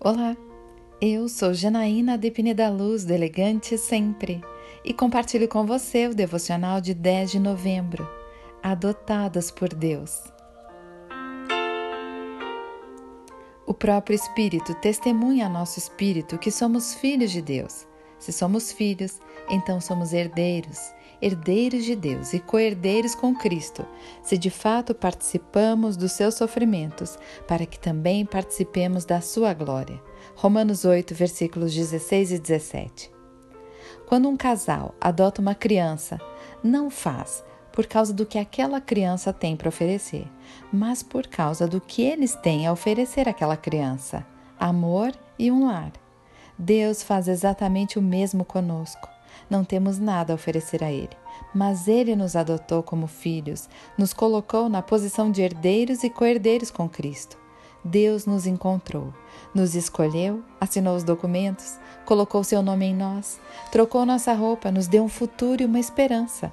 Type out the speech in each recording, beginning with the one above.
Olá, eu sou Janaína Depine da Luz, do Elegante Sempre, e compartilho com você o devocional de 10 de novembro, Adotadas por Deus. O próprio Espírito testemunha a nosso espírito que somos filhos de Deus. Se somos filhos, então somos herdeiros, herdeiros de Deus e co-herdeiros com Cristo, se de fato participamos dos seus sofrimentos, para que também participemos da sua glória. Romanos 8, versículos 16 e 17. Quando um casal adota uma criança, não faz por causa do que aquela criança tem para oferecer, mas por causa do que eles têm a oferecer àquela criança: amor e um lar. Deus faz exatamente o mesmo conosco. Não temos nada a oferecer a Ele, mas Ele nos adotou como filhos, nos colocou na posição de herdeiros e co-herdeiros com Cristo. Deus nos encontrou, nos escolheu, assinou os documentos, colocou seu nome em nós, trocou nossa roupa, nos deu um futuro e uma esperança.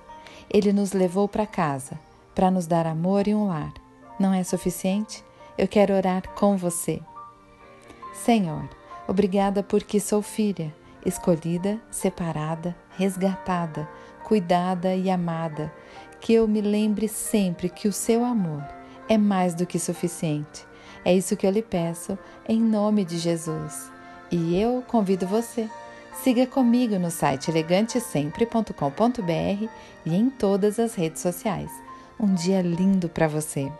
Ele nos levou para casa para nos dar amor e um lar. Não é suficiente? Eu quero orar com você. Senhor, Obrigada porque sou filha, escolhida, separada, resgatada, cuidada e amada. Que eu me lembre sempre que o seu amor é mais do que suficiente. É isso que eu lhe peço, em nome de Jesus. E eu convido você. Siga comigo no site elegantesempre.com.br e em todas as redes sociais. Um dia lindo para você!